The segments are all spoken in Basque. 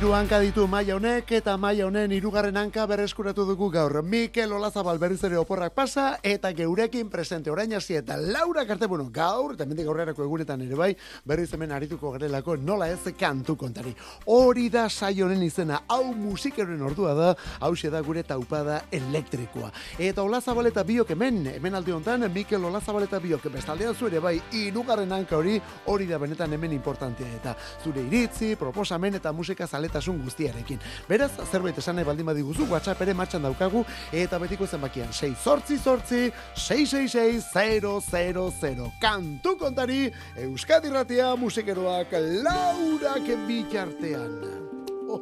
Hiru hanka ditu maila honek eta maila honen hirugarren hanka berreskuratu dugu gaur. Mikel Olazabal berriz ere oporrak pasa eta geurekin presente orain hasi eta Laura Karte bueno, gaur eta mendik aurrerako egunetan ere bai berriz hemen arituko garelako nola ez kantu kontari. Hori da saio izena, hau musikeren ordua da, hau da gure taupada elektrikoa. Eta Olazabal eta biok hemen, hemen alde hontan Mikel Olazabal eta biok bestaldean zu ere bai hirugarren hanka hori hori da benetan hemen importantea eta zure iritzi, proposamen eta musika zaletasun guztiarekin. Beraz, zerbait esan nahi baldin badiguzu, WhatsApp ere martxan daukagu, eta betiko zenbakian, 6 sortzi sortzi, 666 Kantu kontari, Euskadi Ratia musikeroak laurak bitartean. Oh.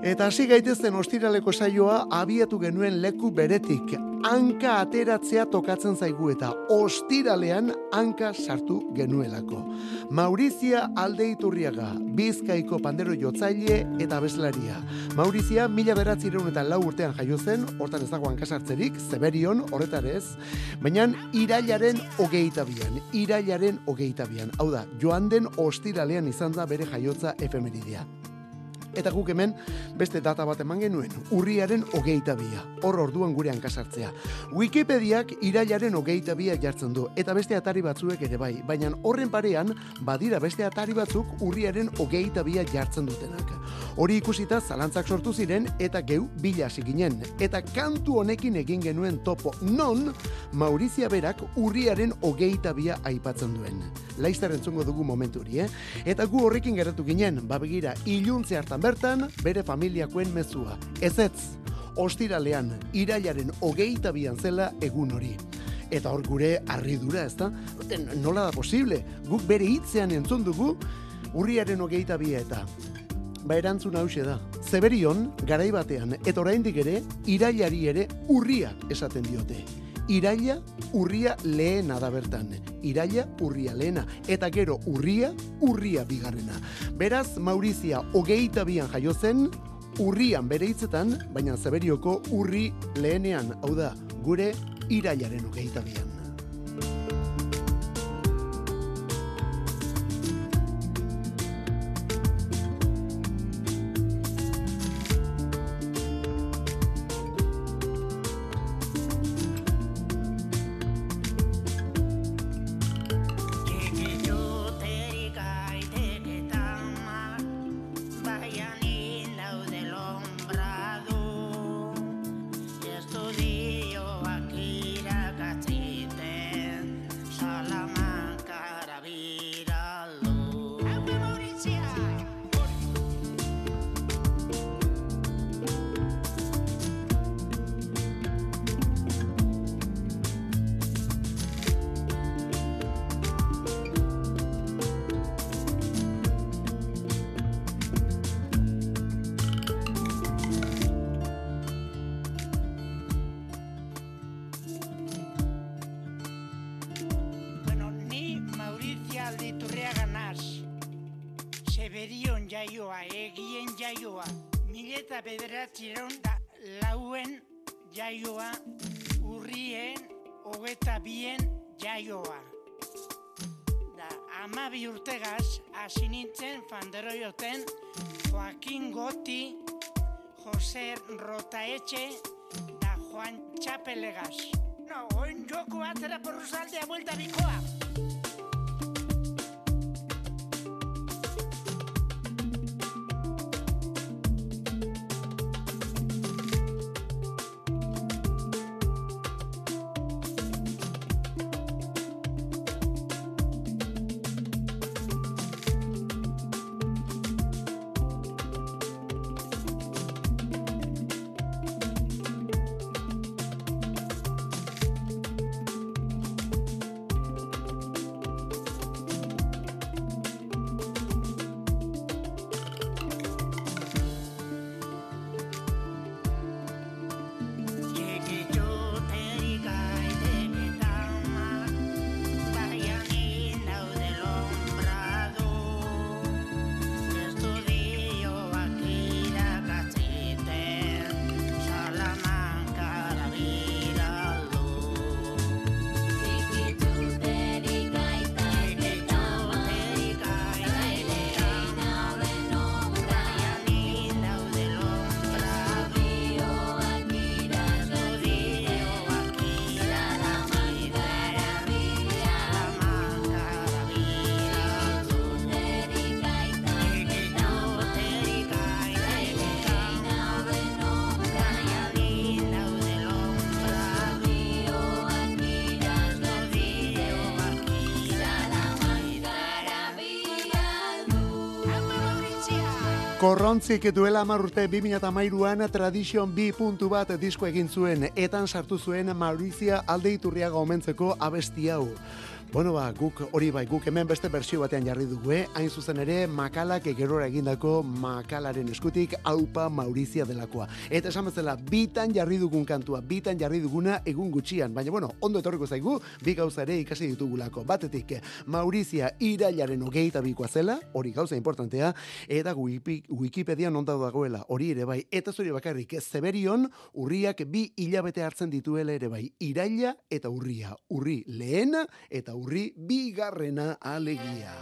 Eta hasi gaitezen ostiraleko saioa abiatu genuen leku beretik. Hanka ateratzea tokatzen zaigu eta ostiralean hanka sartu genuelako. Maurizia Aldeiturriaga, Bizkaiko pandero jotzaile eta beslaria. Maurizia mila beratzireun eta lau urtean jaio zen, hortan ez dago hanka sartzerik, zeberion, horretarez, baina irailaren hogeita bian, irailaren hogeita bian. Hau da, joan den ostiralean izan da bere jaiotza efemeridia. Eta guk hemen beste data bat eman genuen, urriaren hogeita bia, hor orduan gure hankasartzea. Wikipediak irailaren hogeita bia jartzen du, eta beste atari batzuek ere bai, baina horren parean, badira beste atari batzuk urriaren hogeita bia jartzen dutenak. Hori ikusita zalantzak sortu ziren eta geu bila ginen. Eta kantu honekin egin genuen topo non Maurizia berak urriaren hogeita bia aipatzen duen. Laizter entzungo dugu momentu hori, eh? Eta gu horrekin geratu ginen, babegira, iluntze hartan bertan, bere familiakoen mezua. Ez ez, ostiralean, irailaren hogeita bian zela egun hori. Eta hor gure arridura, ez da? Nola da posible? Guk bere hitzean entzun dugu, urriaren hogeita bia eta ba erantzun hause da. Zeberion, garai batean, eta oraindik ere, irailari ere urria esaten diote. Iraila, urria lehena da bertan. Iraila, urria lehena. Eta gero, urria, urria bigarrena. Beraz, Maurizia, hogeita bian jaio zen, urrian bere hitzetan, baina Zeberioko urri lehenean, hau da, gure irailaren hogeita bian. Hasi nintzen fanderoioten Joaquin Goti, Jose Rotaetxe da Juan Txapelegaz. No, oin joko atera porruzaldea buelta bikoa. Korrontzik duela marrute 2008an Tradition B puntu bat disko egin zuen, etan sartu zuen Maurizia aldeiturriaga omentzeko abesti hau. Bueno, ba, guk hori bai, guk hemen beste bersio batean jarri dugu, eh? Hain zuzen ere, makalak egerora egindako makalaren eskutik aupa Maurizia delakoa. Eta esan bezala, bitan jarri dugun kantua, bitan jarri duguna egun gutxian. Baina, bueno, ondo etorriko zaigu, bi gauza ere ikasi ditugulako. Batetik, Maurizia irailaren ogeita bikoa zela, hori gauza importantea, eta Wikipedia nonda dagoela, hori ere bai. Eta zuri bakarrik, Zeberion, urriak bi hilabete hartzen dituela ere bai. Iraila eta urria. Urri lehena eta urri bigarrena alegia.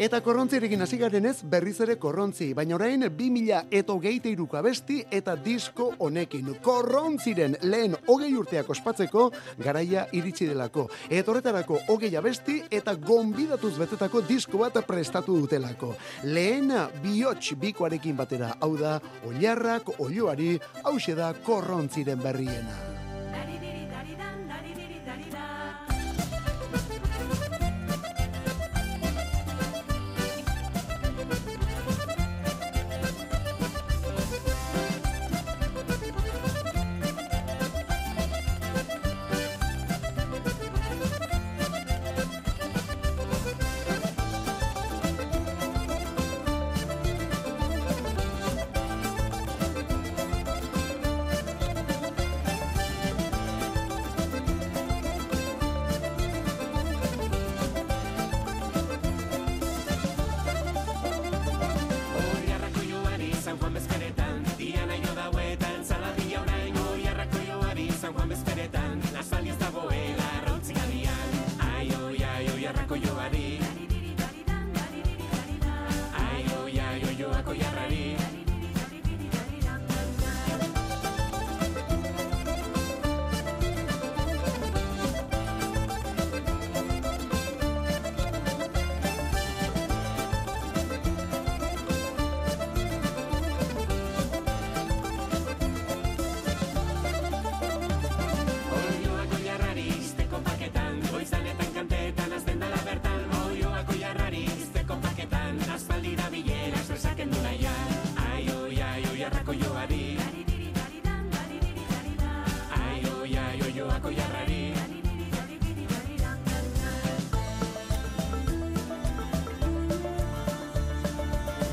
Eta korrontzirekin hasi garen ez berriz ere korrontzi, baina orain 2000 eto geite iruka besti eta disko honekin. Korrontziren lehen hogei urteak ospatzeko garaia iritsi delako. Eta horretarako hogei abesti eta gonbidatuz betetako disko bat prestatu dutelako. Lehen bihotx bikoarekin batera, hau da, oliarrak, olioari, hause da korrontziren berriena.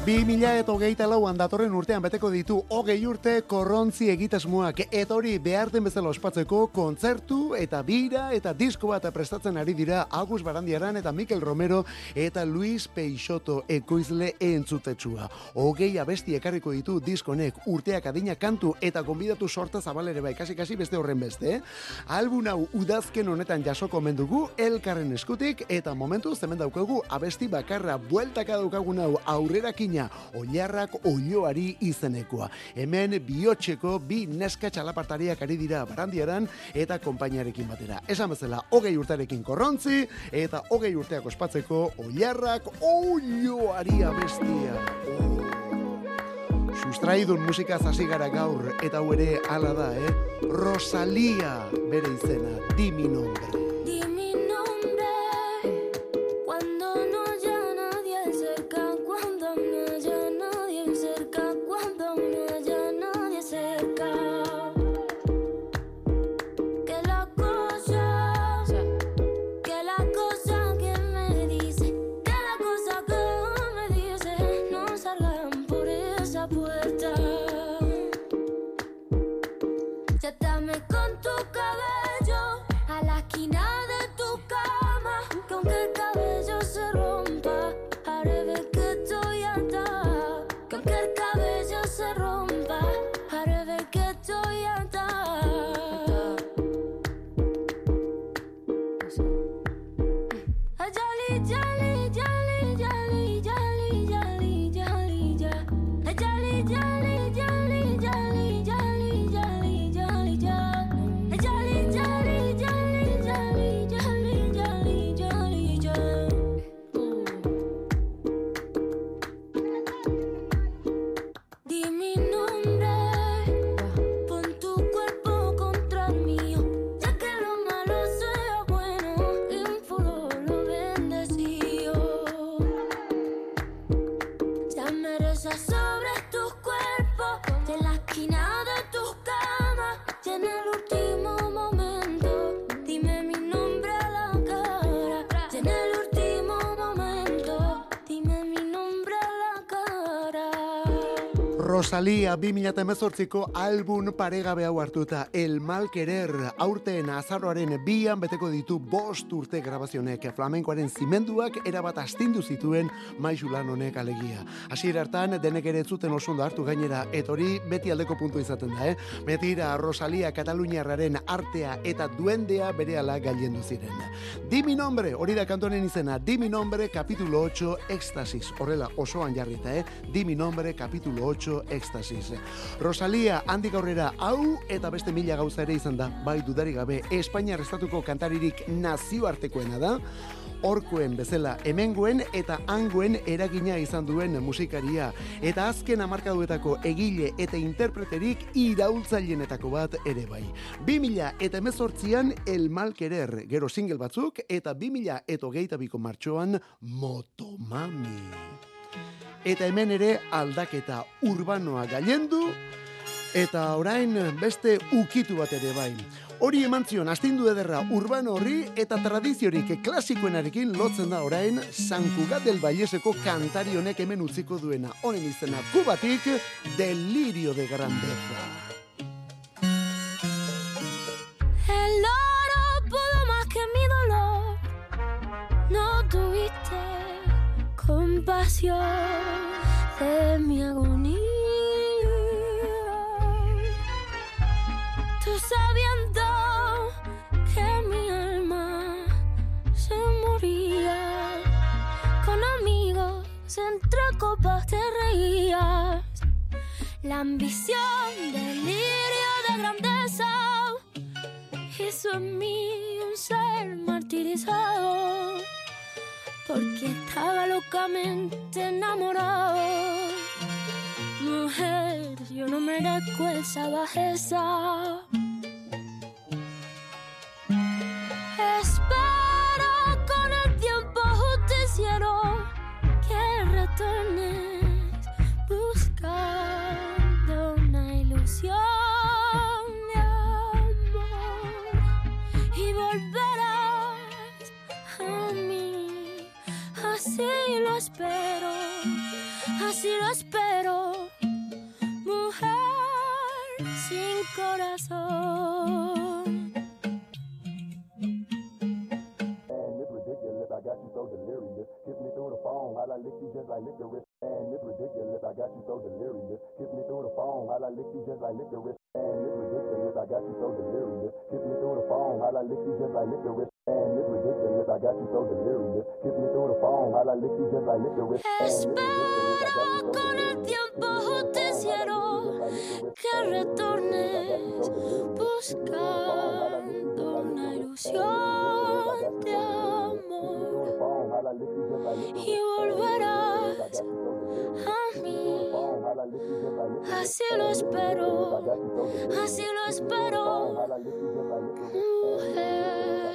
Bi mila eta hogeita lauan datorren urtean beteko ditu hogei urte korrontzi egitasmoak eta hori behar den bezala ospatzeko kontzertu eta bira eta disko bat prestatzen ari dira Agus Barandiaran eta Mikel Romero eta Luis Peixoto ekoizle entzutetsua. Hogei abesti ekarriko ditu diskonek urteak adina kantu eta konbidatu sorta zabalere bai kasi kasi beste horren beste. Eh? Albun hau udazken honetan jasoko mendugu elkarren eskutik eta momentu zemen daukagu abesti bakarra bueltaka daukagun hau aurrerakin baina oilarrak oioari izenekoa. Hemen bihotxeko bi neska txalapartariak ari dira barandiaran eta urtearekin batera. Esan bezala, hogei urtearekin korrontzi, eta hogei urteak ospatzeko oiarrak oioari abestia. Oh. Sustraidun musikaz hasi gara gaur, eta hau ere ala da, eh? Rosalia bere izena, diminon cuando no haya nadie cerca. Rosalia 2018ko album paregabe hau hartuta El Mal Querer aurten azarroaren bian beteko ditu bost urte grabazionek flamenkoaren zimenduak erabat astindu zituen maixulan honek alegia. Hasier hartan denek ere zuten oso ondo hartu gainera etori beti aldeko puntu izaten da, eh? Betira Rosalia Kataluniarraren artea eta duendea berehala gailendu ziren. Dimi nombre, hori da kantonen izena, Dimi nombre capítulo 8 Éxtasis. Horrela osoan jarrita, eh? Dimi nombre capítulo 8 Ekstasis. Rosalia handik aurrera hau eta beste mila gauza ere izan da, bai dudari gabe, Espainiar estatuko kantaririk nazioartekoena da, orkoen bezala hemenguen eta anguen eragina izan duen musikaria eta azken hamarkaduetako egile eta interpreterik iraultzailenetako bat ere bai. 2000 eta emezortzian El Malkerer, gero single batzuk eta 2000 eta hogeita biko martxoan Motomami eta hemen ere aldaketa urbanoa gailendu eta orain beste ukitu bat ere bai. Hori eman zion, astindu ederra urbano horri eta tradiziorik klasikoenarekin lotzen da orain San Cugat del Valleseko kantari honek hemen utziko duena. Honen izena kubatik delirio de grandeza. El oro pudo más que mi dolor. No tuviste compasión de mi agonía. Tú sabiendo que mi alma se moría. Con amigos entre copas te reías. La ambición, delirio de grandeza hizo en mí un ser martirizado porque estaba locamente enamorado. Mujer, yo no merezco esa bajeza. Like licorice. Man, it's ridiculous. I got you so delirious. Kiss me through the phone while I lick you just like licorice. Man, it's ridiculous. I got you so delirious. Kiss me through the phone while I lick you just like licorice. Man, it's ridiculous. I got you so delirious. Kiss me through the phone while I lick you just like licorice. Man, it's ridiculous. I got you Espero con el tiempo justiciero que retornes buscando una ilusión de amor y volverás a mí. Así lo espero, así lo espero, mujer.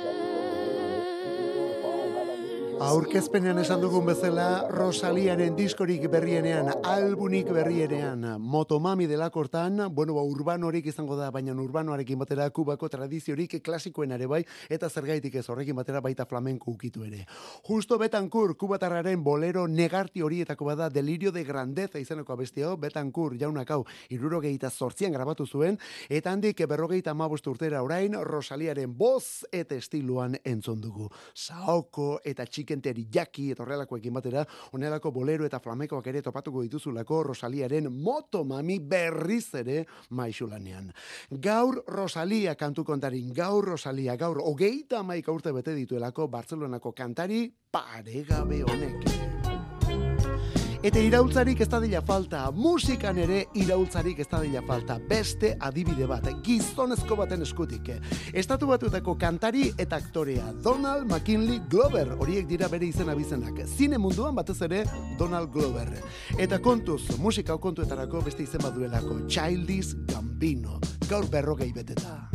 Aurkezpenean esan dugun bezala, Rosaliaren diskorik berrienean, albunik berrienean, motomami delakortan, bueno, ba, urbanorik izango da, baina urbanoarekin batera kubako tradiziorik klasikoen ere bai, eta zergaitik ez horrekin batera baita flamenko ukitu ere. Justo Betankur, kubatarraren bolero negarti horietako bada delirio de grandeza izaneko abestio, Betankur jaunak hau, irurogeita zortzian grabatu zuen, eta handik berrogeita amabost urtera orain, Rosaliaren boz eta estiluan entzun dugu. Saoko eta txikenteri jaki eta horrelakoekin batera, honelako bolero eta flamenkoak ere topatuko dituzulako Rosaliaren motomami berriz ere maixulanean. Gaur Rosalia kantu kontarin, gaur Rosalia, gaur hogeita amaika urte bete dituelako Bartzelonako kantari paregabe honek. Eta iraultzarik ez dadila falta, musikan ere iraultzarik ez dadila falta, beste adibide bat, gizonezko baten eskutik. Estatu batutako kantari eta aktorea, Donald McKinley Glover, horiek dira bere izena bizenak, zine munduan batez ere Donald Glover. Eta kontuz, musika kontuetarako beste izen baduelako, Childish Gambino, gaur berrogei beteta.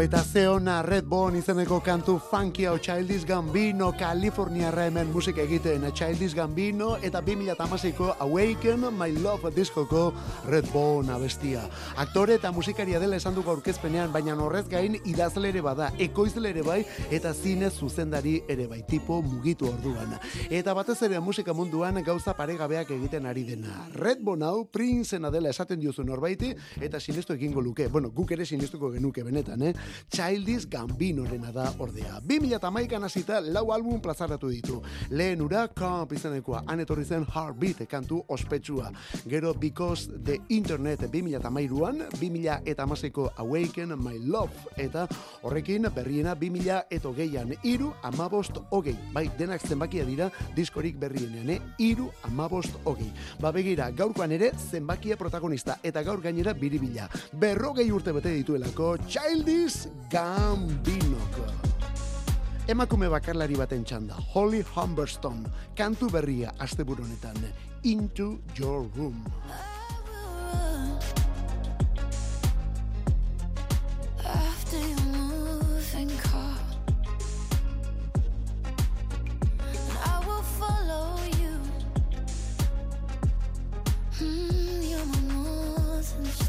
Eta zeona Red Bone izeneko kantu funky hau Childish Gambino, Californiarra hemen musika egiten Childish Gambino, eta 2008ko Awaken My Love diskoko Red Bone abestia. Aktore eta musikaria dela esan dugu aurkezpenean, baina horrez gain idazle ere bada, ekoizle ere bai, eta zine zuzendari ere bai, tipo mugitu orduan. Eta batez ere musika munduan gauza paregabeak egiten ari dena. Red Bone hau princena dela esaten diozu norbaiti, eta sinestu egingo luke. Bueno, guk ere sinestuko genuke benetan, eh? Childish Gambinorena da ordea. 2008an hasita lau album plazaratu ditu. Lehen ura, Camp izenekoa, han etorri zen Heartbeat kantu ospetsua. Gero Because the Internet 2008an, 2008ko Awaken My Love, eta horrekin berriena 2008an, iru amabost hogei. Bai, denak zenbakia dira diskorik berrienean, eh? Iru amabost hogei. Ba begira, gaurkoan ere zenbakia protagonista, eta gaur gainera biribila. Berrogei urte bete dituelako Childish Gambinok. Emakume bakarlari baten txanda, Holly Humberstone, kantu berria asteburu honetan, Into Your Room. Follow you. Mm, you're my northern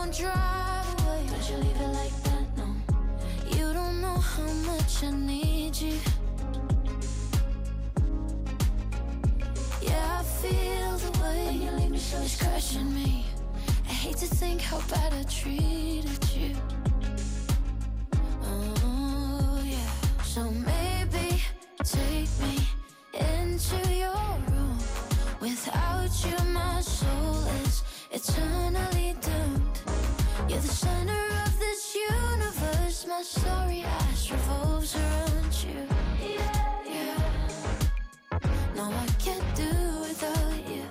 don't drive away. Don't you leave it like that, no. You don't know how much I need you. Yeah, I feel the way when you leave me so it's crushing me. I hate to think how bad I treated you. Oh yeah. So maybe take me into your room. Without you, my soul is eternally doomed. You're the center of this universe. My story ass revolves around you. Yeah. No, I can't do without you.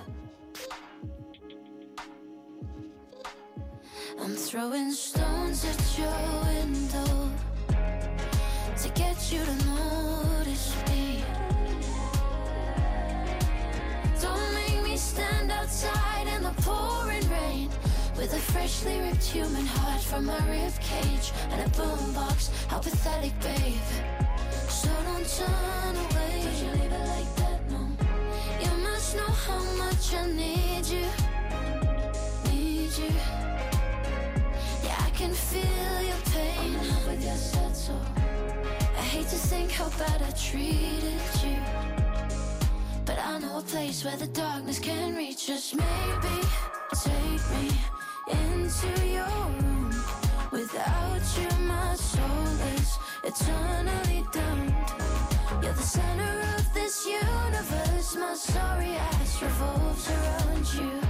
I'm throwing stones at your window to get you to notice me. Don't make me stand outside in the pouring rain with a freshly ripped human heart from my rib cage and a boombox. How pathetic, babe. So don't turn away. Don't you leave it like that, no. You must know how much I need you. Need you. Yeah, I can feel your pain I'm not with your sad soul. I hate to think how bad I treated you. But I know a place where the darkness can reach us. Maybe take me into your room. Without you, my soul is eternally doomed. You're the center of this universe. My sorry ass revolves around you.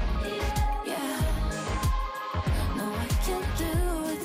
Yeah. No, I can't do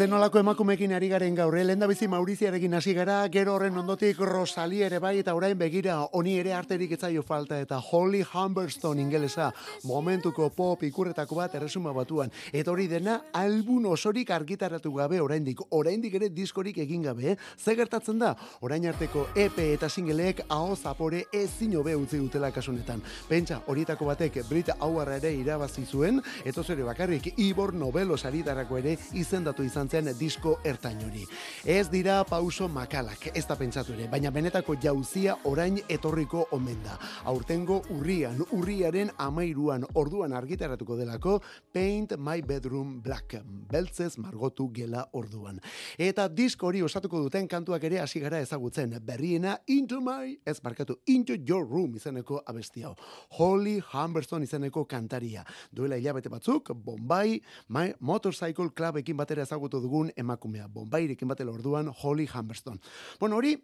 Zenolako emakumekin ari garen gaur, eh? lehen bizi Mauriziarekin hasi gara, gero horren ondotik Rosali ere bai, eta orain begira, honi ere arterik etzaio falta, eta Holly Humberstone ingelesa, momentuko pop ikurretako bat erresuma batuan, eta hori dena, albun osorik argitaratu gabe oraindik, oraindik ere diskorik egin gabe, eh? ze gertatzen da, orain arteko EP eta singleek aho zapore ezin hobe utzi dutela kasunetan. Pentsa, horietako batek Brit Hauarra ere irabazi zuen, eta zure bakarrik Ibor Novelo saritarako ere izendatu izan zen disko ertain hori. Ez dira pauso makalak, ez da pentsatu ere, baina benetako jauzia orain etorriko omen da. Aurtengo urrian, urriaren amairuan orduan argitaratuko delako Paint My Bedroom Black, beltzez margotu gela orduan. Eta disko hori osatuko duten kantuak ere hasi gara ezagutzen, berriena Into My, ez barkatu, Into Your Room izeneko abesti hau. Holly Humberstone izeneko kantaria. Duela hilabete batzuk, Bombay My Motorcycle Clubekin batera ezagutu dugun emakumea. Bombairekin batela orduan Holly Humberstone. Bueno, hori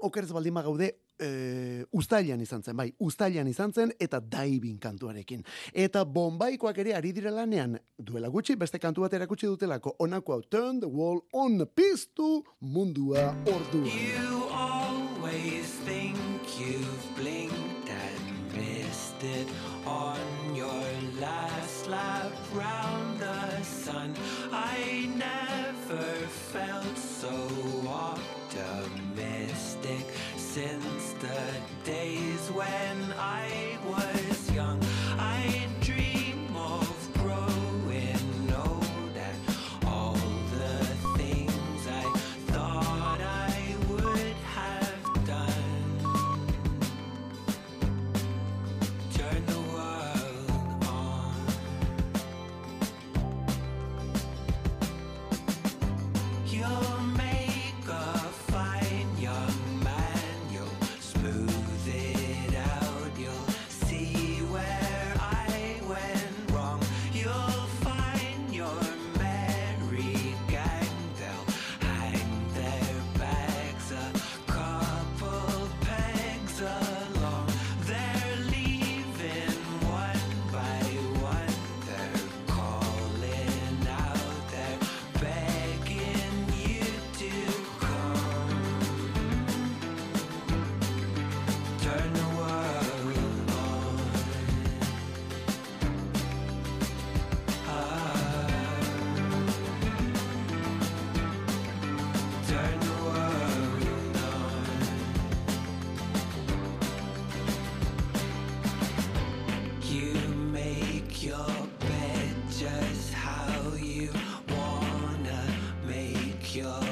okerz baldin gaude e, ustailan izan zen, bai, ustailan izan zen eta daibin kantuarekin. Eta bombaikoak ere ari dira lanean, duela gutxi beste kantu bat erakutsi dutelako, honako hau, turn the wall on, piztu mundua orduan. You always think you've blinked and missed it on your last lap round the sun. I never felt so optimistic since the days when your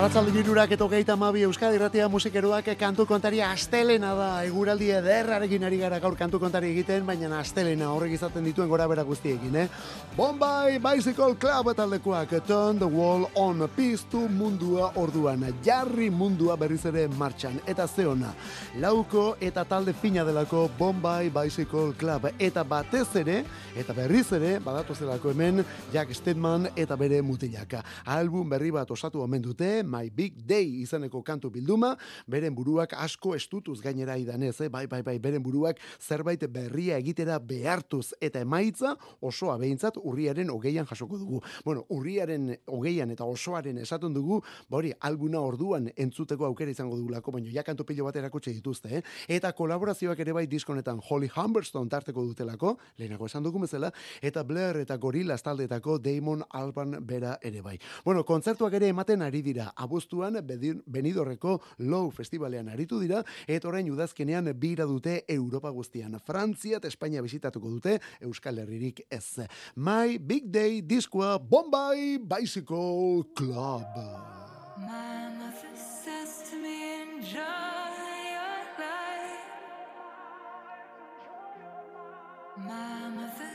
Arratzaldi birurak eto geita mabi Euskadi Ratia musikeroak kantu kontari astelena da. Eguraldi ederrarekin ari gara gaur kantu kontari egiten, baina astelena horrek izaten dituen gora bera guztiekin, eh? Bombay Bicycle Club taldekoak Turn the Wall on piztu mundua orduan. Jarri mundua berriz ere martxan. Eta zeona, lauko eta talde fina delako Bombay Bicycle Club. Eta batez ere, eta berriz ere, badatu zelako hemen, Jack Stedman eta bere mutilaka. Album berri bat osatu omen dute, My Big Day izeneko kantu bilduma, beren buruak asko estutuz gainera idanez, eh? bai, bai, bai, beren buruak zerbait berria egitera behartuz eta emaitza osoa behintzat urriaren hogeian jasoko dugu. Bueno, urriaren hogeian eta osoaren esaten dugu, ba hori, albuna orduan entzuteko aukera izango dugulako, baina ja kantu pilo bat erakutsi dituzte, eh? eta kolaborazioak ere bai diskonetan Holly Humberstone tarteko dutelako, lehenago esan dugu bezala, eta Blair eta Gorillaz taldetako Damon Alban bera ere bai. Bueno, kontzertuak ere ematen ari dira, abuztuan Benidorreko Low Festivalean aritu dira, eta orain udazkenean bira dute Europa guztian. Frantzia eta Espainia bisitatuko dute, Euskal Herririk ez. My Big Day diskoa Bombay Bicycle Club. My mother says to me, enjoy your life. My mother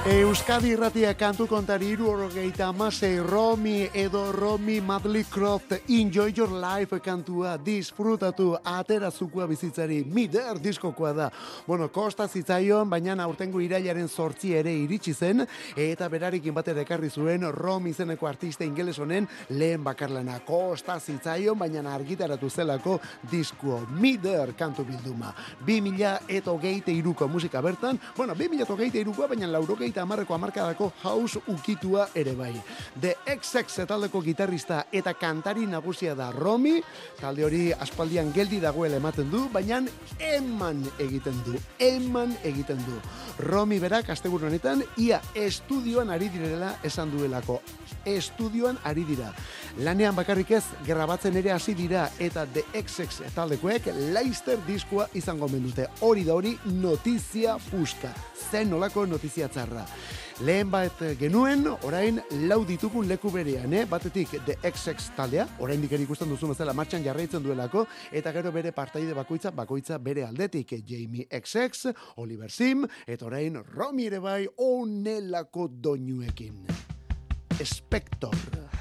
Euskadi irratia kantu kontari iru orogeita amasei Romi edo Romi Madley Croft Enjoy Your Life kantua disfrutatu atera zukua bizitzari mider diskokoa da. Bueno, kosta zitzaion, baina aurtengo irailaren sortzi ere iritsi zen eta berarekin batera ekarri zuen Romi izeneko artista ingeles honen lehen bakarlana. Kosta zitzaion, baina argitaratu zelako diskuo mider kantu bilduma. 2000 eta hogeite iruko musika bertan, bueno, 2000 eta hogeite irukoa, baina laurogeita amarreko amarkadako house ukitua ere bai. The XX taldeko gitarrista eta kantari nagusia da Romi, talde hori aspaldian geldi dagoela ematen du, baina eman egiten du, eman egiten du. Romi berak asteguru honetan ia estudioan ari direla esan duelako. Estudioan ari dira. Lanean bakarrik ez, grabatzen ere hasi dira eta The XX taldekoek Leicester diskoa izango mendute. Hori da hori notizia puska. Zen nolako notizia txarra. Lehen bat genuen, orain lau ditugun leku berean, eh? batetik The XX taldea, orain ere ikusten duzu bezala martxan jarraitzen duelako, eta gero bere partaide bakoitza, bakoitza bere aldetik, Jamie XX, Oliver Sim, eta orain Romi ere bai onelako doinuekin. Spector.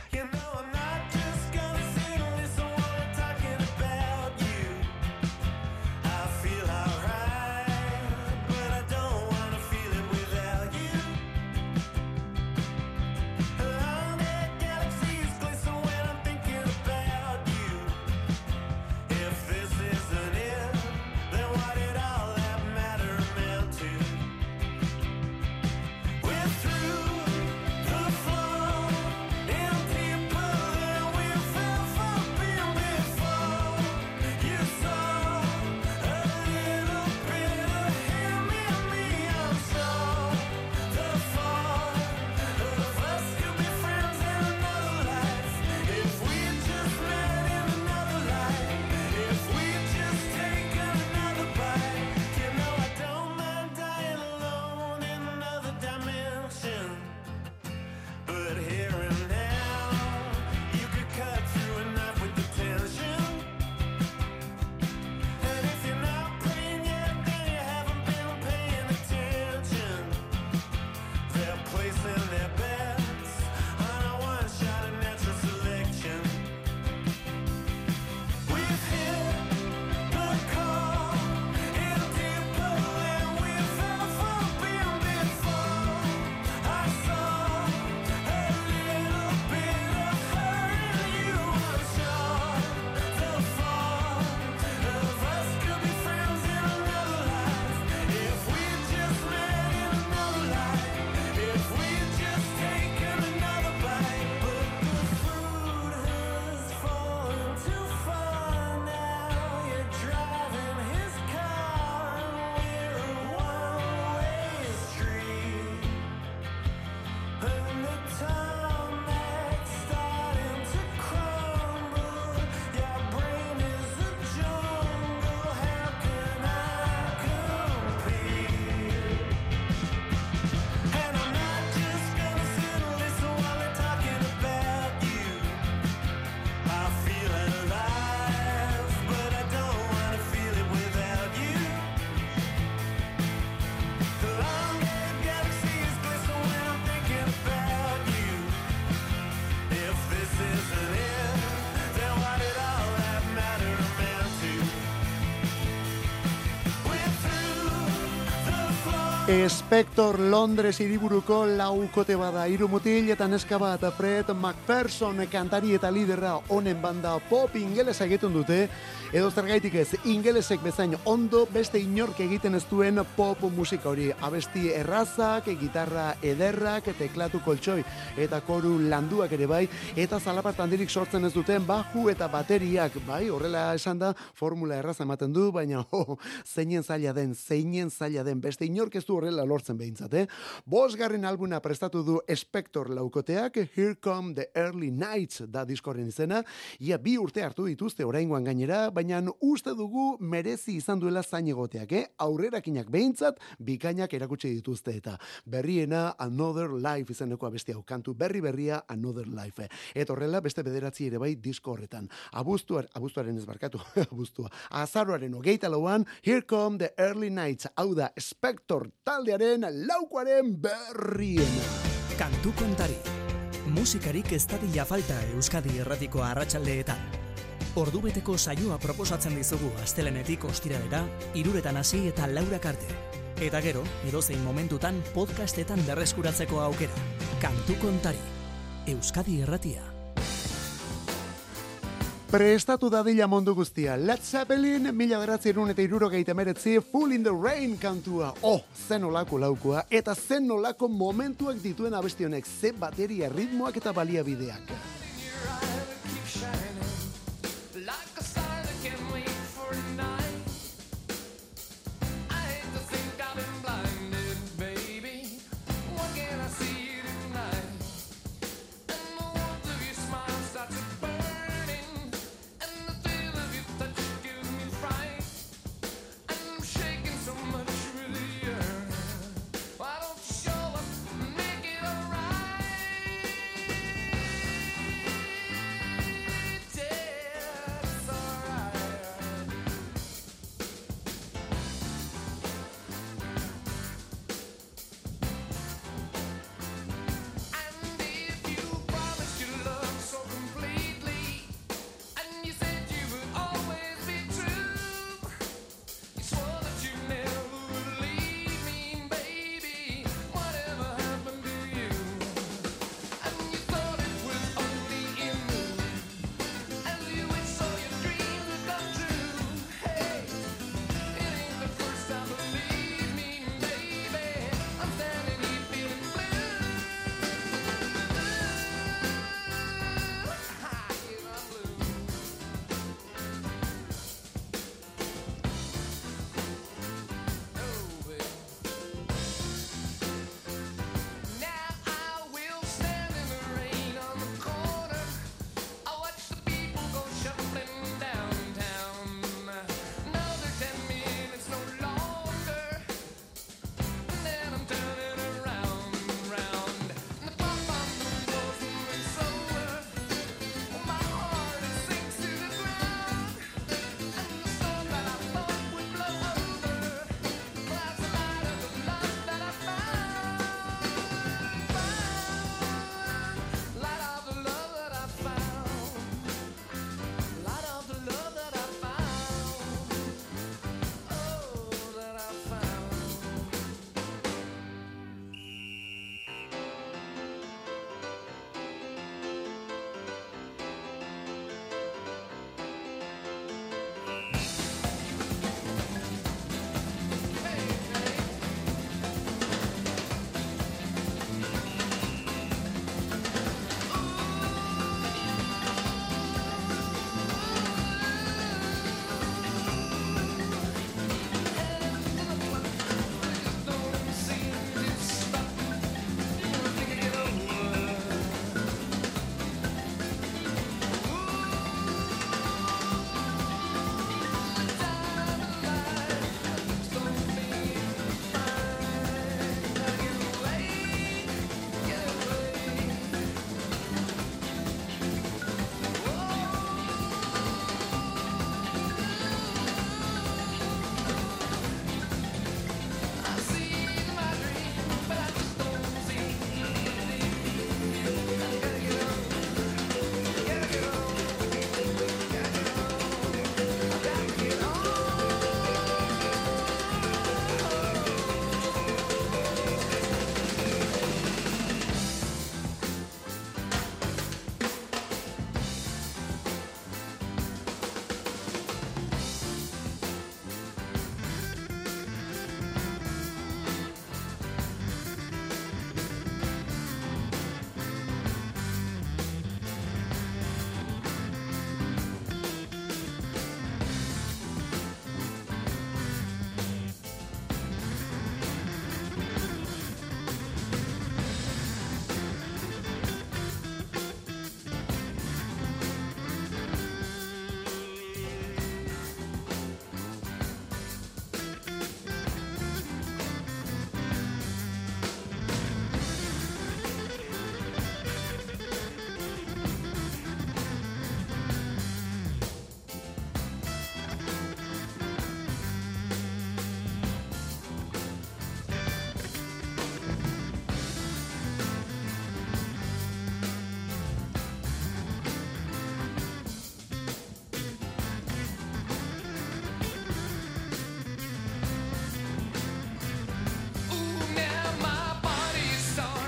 Spector Londres hiriburuko laukote bada hiru mutil eta neska bat Fred McPherson kantari eta liderra honen banda pop ingelesa egiten dute. Edo zergaitik ez ingelesek bezain ondo beste inork egiten ez duen pop musika hori. Abesti errazak, gitarra ederrak, teklatu koltsoi eta koru landuak ere bai eta zalapart handirik sortzen ez duten baju eta bateriak. Bai horrela esan da formula erraza ematen du baina oh, zeinen zaila den zeinen zaila den. Beste inork ez du horrela lortzen behintzat, eh? Bosgarren albuna prestatu du Spector laukoteak, Here Come the Early Nights da diskorren izena, ia bi urte hartu dituzte oraingoan gainera, baina uste dugu merezi izan duela zain egoteak, eh? Aurrerakinak behintzat, bikainak erakutsi dituzte eta berriena Another Life izeneko abesti hau kantu berri berria Another Life. Eta horrela beste bederatzi ere bai disko horretan. Abuztuar, abuztuaren ez barkatu, abuztua. Azaroaren hogeita lauan, Here Come the Early Nights, hau da Spector taldearen laukoaren berriena. Kantu kontari. Musikarik ez dadila falta Euskadi erratiko arratsaldeetan. Ordubeteko saioa proposatzen dizugu astelenetik ostiralera, iruretan hasi eta laurak arte. Eta gero, edozein momentutan podcastetan berreskuratzeko aukera. Kantu kontari. Euskadi erratia. Prestatu dadila mundu guztia. Led Zeppelin, mila beratzerun eta irurogeita meretzi, Full in the Rain kantua. Oh, zen olako laukua, eta zen olako momentuak dituen abestionek, ze bateria, ritmoak eta baliabideak.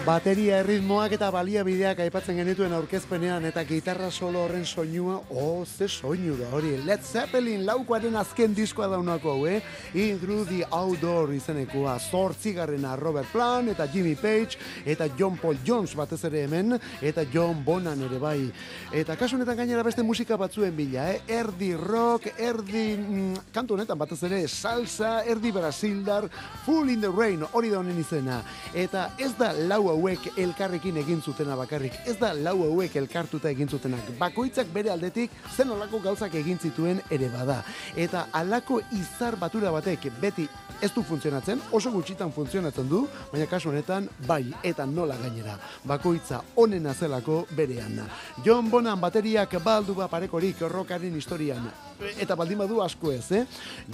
Bateria erritmoak eta baliabideak aipatzen genituen aurkezpenean eta gitarra solo horren soinua, oh, ze soinu da hori. Led Zeppelin laukoaren azken diskoa daunako hau, eh? In Through the Outdoor izenekoa, zortzigarrena Robert Plant eta Jimmy Page eta John Paul Jones batez ere hemen eta John Bonan ere bai. Eta kasu honetan gainera beste musika batzuen bila, eh? Erdi rock, erdi mm, kantu honetan batez ere salsa, erdi brasildar, Full in the Rain, hori da honen izena. Eta ez da lau hauek elkarrekin egin zutena bakarrik, ez da lau hauek elkartuta egin zutenak. Bakoitzak bere aldetik zen olako gauzak egin zituen ere bada. Eta alako izar batura batek beti ez du funtzionatzen, oso gutxitan funtzionatzen du, baina kasu honetan bai eta nola gainera. Bakoitza onena zelako berean. John Bonan bateriak baldu ba parekorik rockaren historian. Eta baldin badu asko ez, eh?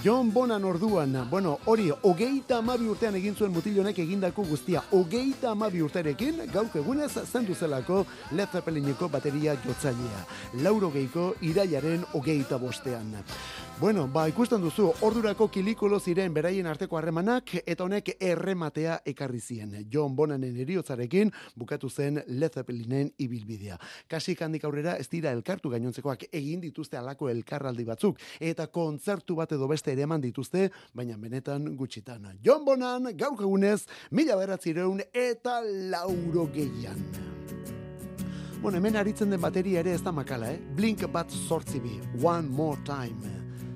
John Bonan orduan, bueno, hori, hogeita amabi urtean egin zuen mutilonek egindako guztia. Hogeita amabi urterekin, gauk egunez zendu zelako Led Zeppelineko bateria jotzailea. Lauro geiko irailaren hogeita bostean. Bueno, ba, ikusten duzu, ordurako kilikolo ziren beraien arteko harremanak eta honek errematea ekarri zien. John Bonanen eriotzarekin bukatu zen Led Zeppelinen ibilbidea. Kasik handik aurrera ez dira elkartu gainontzekoak egin dituzte alako elkarraldi batzuk eta kontzertu bat edo beste ere eman dituzte, baina benetan gutxitan. John Bonan gaur egunez mila beratzireun eta lauro gehian. Bueno, hemen aritzen den bateria ere ez da makala, eh? Blink bat sortzi bi, One More Time.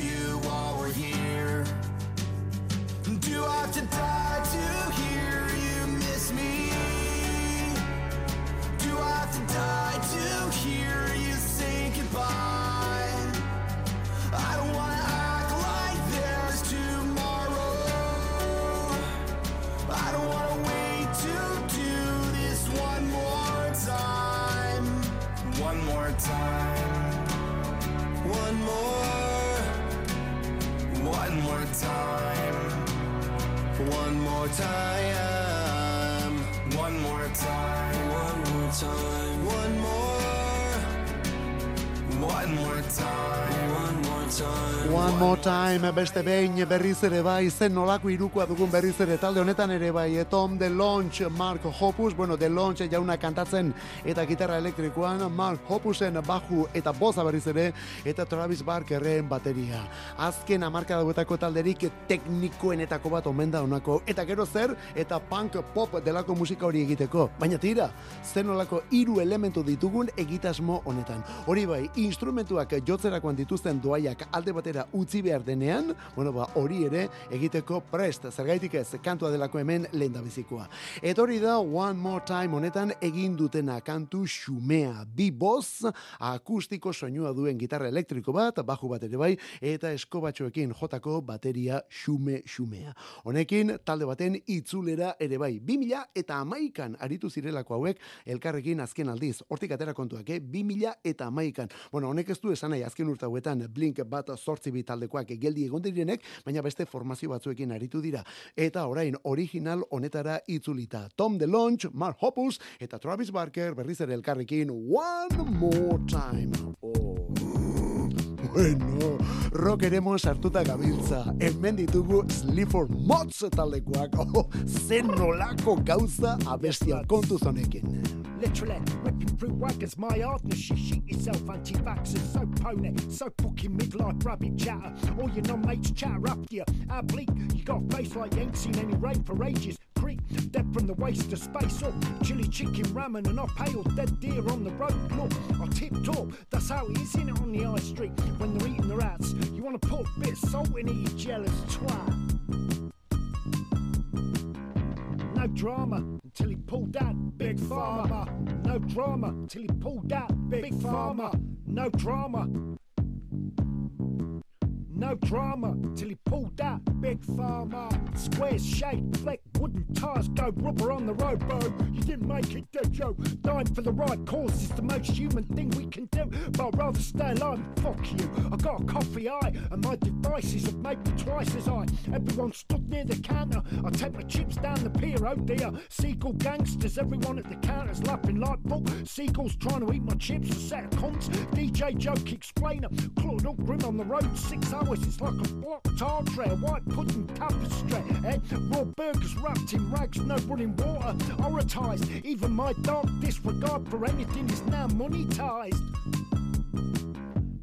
You while we're here. Do I have to die to hear you miss me? Do I have to die to hear more time, One more time. one more time, one more time. Beste behin berriz ere bai, zen nolako irukoa dugun berriz ere talde honetan ere bai, eh, Tom The Launch, Mark Hoppus, bueno, The Launch jauna kantatzen eta gitarra elektrikoan, Mark Hoppusen baju eta boza berriz ere, eta Travis Barkerren bateria. Azken amarka dauetako talderik teknikoenetako bat omen da honako, eta gero zer, eta punk pop delako musika hori egiteko. Baina tira, zen nolako hiru elementu ditugun egitasmo honetan. Hori bai, instrumentuak jotzerakoan dituzten doaiak kantuak alde batera utzi behar denean, bueno, ba, hori ere egiteko prest, zergaitik ez, kantua delako hemen lehen bizikoa. Eta hori da One More Time honetan egin dutena kantu xumea, bi boz, akustiko soinua duen gitarra elektriko bat, baju bat ere bai, eta eskobatxoekin jotako bateria xume xumea. Honekin, talde baten itzulera ere bai, 2000 eta amaikan aritu zirelako hauek elkarrekin azken aldiz, hortik atera kontuak, eh? 2000 eta amaikan. Bueno, honek ez du esan nahi azken urte hauetan Blink bat sortzi bi taldekoak geldi egon direnek, baina beste formazio batzuekin aritu dira. Eta orain original honetara itzulita. Tom DeLonge, Mark Hoppus eta Travis Barker berriz ere elkarrekin One More Time. Oh. Bueno, rock eremo sartuta gabiltza. Hemen ditugu Sleaford Mods taldekoak. Oh, zen nolako gauza abestia kontuz honekin. Literally, ripping through wagons, my hardness, shit, shit yourself, anti-vaxxers, so pony, so fucking midlife rabbit chatter. All your non-mates chatter up to you, how bleak, you got a face like ain't seen any rain for ages. Creep, dead from the waist to space up, chili chicken ramen and I pale dead deer on the road. Look, I tipped up, that's how it is in it on the high street. When they're eating the rats, you wanna put a bit of salt in it, you jealous twat. No drama until he pulled that big farmer. No drama until he pulled that big farmer. No drama. No drama till he pulled that big farmer. Square shaped fleck wooden tires, go rubber on the road, bro. You didn't make it, did you? Dying for the right cause is the most human thing we can do. But I'd rather stay alive fuck you. I got a coffee eye, and my devices have made me twice as high. Everyone stood near the counter. I take my chips down the pier, oh dear. Seagull gangsters, everyone at the counter's laughing like fuck. Seagulls trying to eat my chips, a set of cunts. DJ joke explainer, clawed up grim on the road, six hours. It's like a blocked tar tray, a white pudding tapestry. Eh? Raw burgers wrapped in rags, no running water. Horrorized, even my dark disregard for anything is now monetized.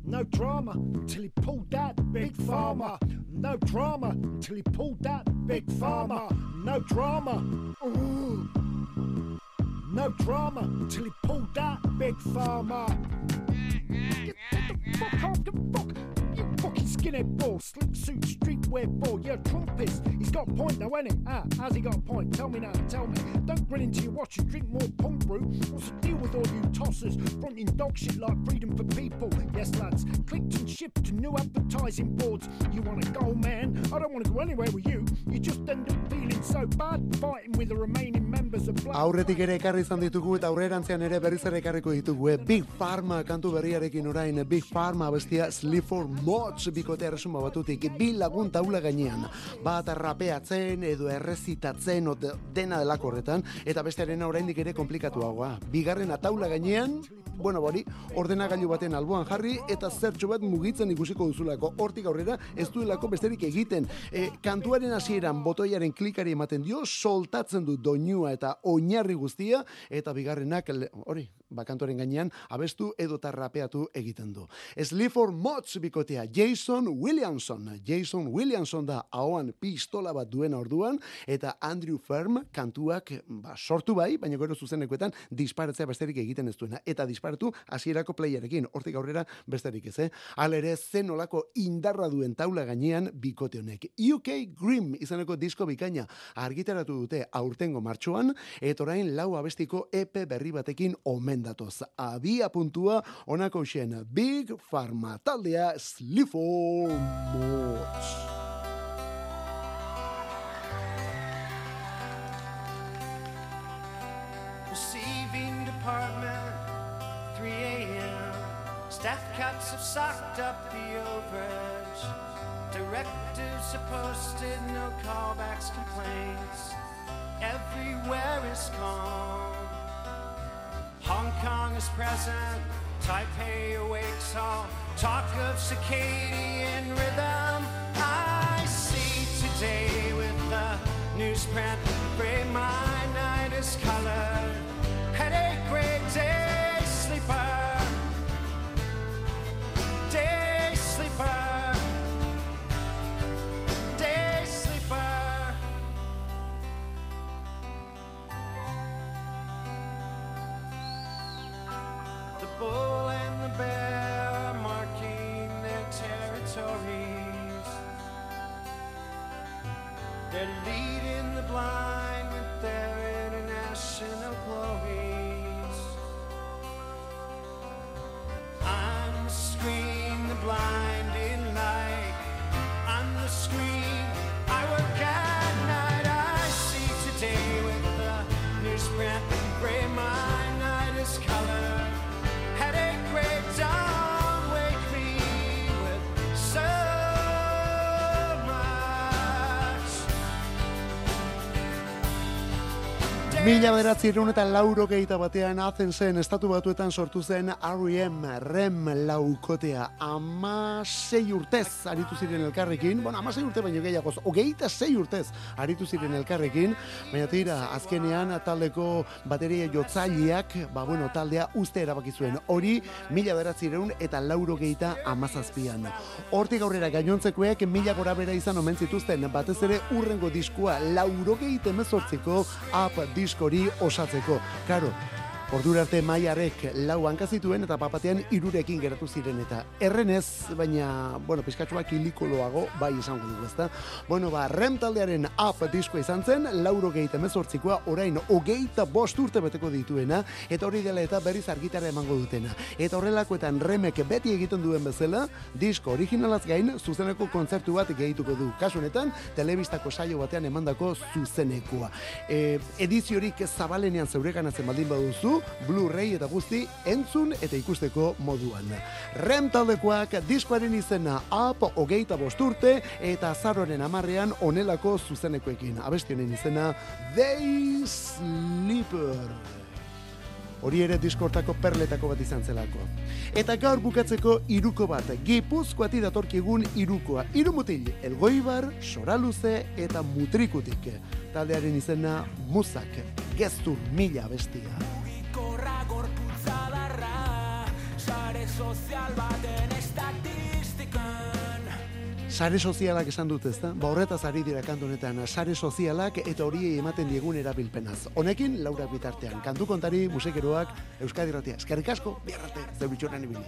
No drama until he pulled that big farmer. No drama until he pulled that big farmer. No drama. Ooh. No drama until he pulled that big farmer. Get, get the fuck off the. Skinny ball, slick suit, street ball. You're a Trumpist. He's got a point now, ain't he? Ah, how's he got a point? Tell me now, tell me. Don't grin into your watch and drink more punk brew. What's the deal with all you tossers? Fronting dog shit like freedom for people. Yes, lads. Clicked and shipped to new advertising boards. You want to go, man? I don't want to go anywhere with you. You just end up feeling so bad fighting with the remaining members of Black. Aurretik ere ekarri izan ditugu eta aurrerantzean ere berriz ere ekarriko ditugu. eh? Big Pharma kantu berriarekin orain, Big Pharma bestia Sleaford Mods bikotea resuma batutik, bi lagun taula gainean. Bat rapeatzen edo errezitatzen o de- dena delako horretan, eta bestearen oraindik ere komplikatuagoa. Bigarren taula gainean, bueno, bori, ordenagailu baten alboan jarri eta zertxo bat mugitzen ikusiko duzulako. Hortik aurrera ez duelako besterik egiten. E, kantuaren hasieran botoiaren klikari ematen dio, soltatzen du doinua eta oinarri guztia, eta bigarrenak, hori, bakantuaren gainean, abestu edota rapeatu egiten du. Sleaford Mods bikotea, Jason Williamson. Jason Williamson da ahoan pistola bat duena orduan, eta Andrew Firm kantuak ba, sortu bai, baina gero zuzenekoetan disparatzea besterik egiten ez duena. Eta disparatu hasierako playerekin, hortik aurrera besterik ez, eh? Hala ere, zen olako indarra duen taula gainean bikote honek. UK Grim izaneko disko bikaina argitaratu dute aurtengo martxoan, eta orain lau abestiko EP berri batekin omen datoz. Abia puntua onako xen Big Pharma taldea Mods. Receiving department, 3 a.m. Staff cuts have socked up the overage. Directives are posted, no callbacks, complaints. Everywhere is calm. Hong Kong is present, Taipei awakes all talk of circadian rhythm. I see today with the newsprint, gray my night is colored. bear marking their territories. They're leading the blind with their international glories. I'm the the blind. Mila bederatzireun eta lauro gehieta batean azen zen, estatu batuetan sortu zen R.E.M. REM laukotea. Ama sei urtez aritu ziren elkarrekin, bueno, ama sei urte baino gehiagoz, hogeita sei urtez aritu ziren elkarrekin, baina tira, azkenean taldeko bateria jotzaileak, ba bueno, taldea uste erabaki zuen. Hori, mila bederatzireun eta lauro gehieta amazazpian. Hortik aurrera gainontzekoek mila gora bera izan omen zituzten, batez ere urrengo diskua lauro gehieta emezortziko up hori osatzeko. Claro, Ordura arte maiarek lau hanka zituen eta papatean irurekin geratu ziren eta errenez, baina, bueno, pizkatxoa kilikoloago bai esango dugu, ezta? Bueno, ba, rem taldearen up diskoa izan zen, lauro gehieta mezortzikoa, orain hogeita bost urte beteko dituena, eta hori dela eta berriz argitara emango dutena. Eta horrelakoetan remek beti egiten duen bezala, disko originalaz gain, zuzeneko kontzertu bat gehituko du. Kasu honetan, telebistako saio batean emandako zuzenekoa. E, ediziorik zabalenean zeureganatzen baldin baduzu, Blu-ray eta guzti entzun eta ikusteko moduan. Rem taldekoak diskoaren izena Up hogeita bost urte eta azaroren amarrean onelako zuzenekoekin. Abesti honen izena They Sleeper. Hori ere diskortako perletako bat izan zelako. Eta gaur bukatzeko iruko bat, gipuzkoati datorkigun irukoa. Iru mutil, elgoibar, soraluze eta mutrikutik. Taldearen izena Muzak, geztur mila bestia. Sozial baten estatistikan Sare sozialak esan dut ezta? Ba horretaz ari dira kantu honetan, sare sozialak eta horiei ematen diegun erabilpenaz. Honekin, Laura bitartean, kantu kontari, musikeroak, Euskadi Ratia. Eskerrik asko, biarrate, zerbitxoran ibili.